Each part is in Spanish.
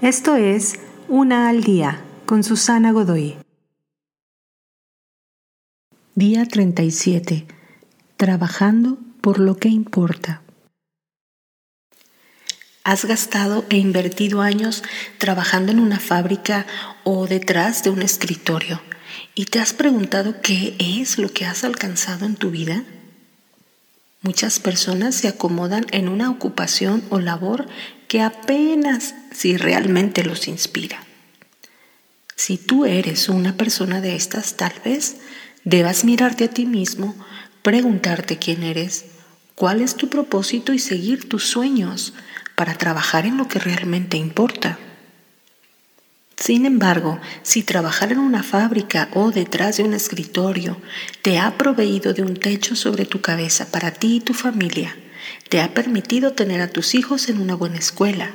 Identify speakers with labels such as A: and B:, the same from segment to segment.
A: Esto es Una al Día con Susana Godoy. Día 37. Trabajando por lo que importa. ¿Has gastado e invertido años trabajando en una fábrica o detrás de un escritorio y te has preguntado qué es lo que has alcanzado en tu vida? Muchas personas se acomodan en una ocupación o labor que apenas si realmente los inspira. Si tú eres una persona de estas, tal vez debas mirarte a ti mismo, preguntarte quién eres, cuál es tu propósito y seguir tus sueños para trabajar en lo que realmente importa. Sin embargo, si trabajar en una fábrica o detrás de un escritorio te ha proveído de un techo sobre tu cabeza para ti y tu familia, te ha permitido tener a tus hijos en una buena escuela,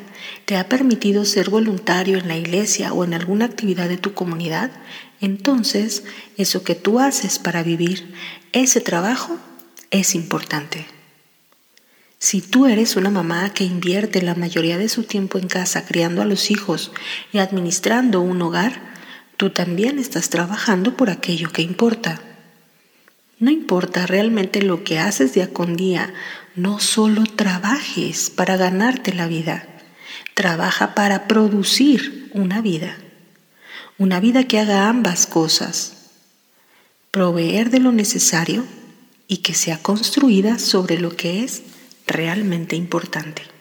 A: te ha permitido ser voluntario en la iglesia o en alguna actividad de tu comunidad, entonces eso que tú haces para vivir, ese trabajo es importante. Si tú eres una mamá que invierte la mayoría de su tiempo en casa criando a los hijos y administrando un hogar, tú también estás trabajando por aquello que importa. No importa realmente lo que haces día con día, no solo trabajes para ganarte la vida, trabaja para producir una vida, una vida que haga ambas cosas, proveer de lo necesario y que sea construida sobre lo que es realmente importante.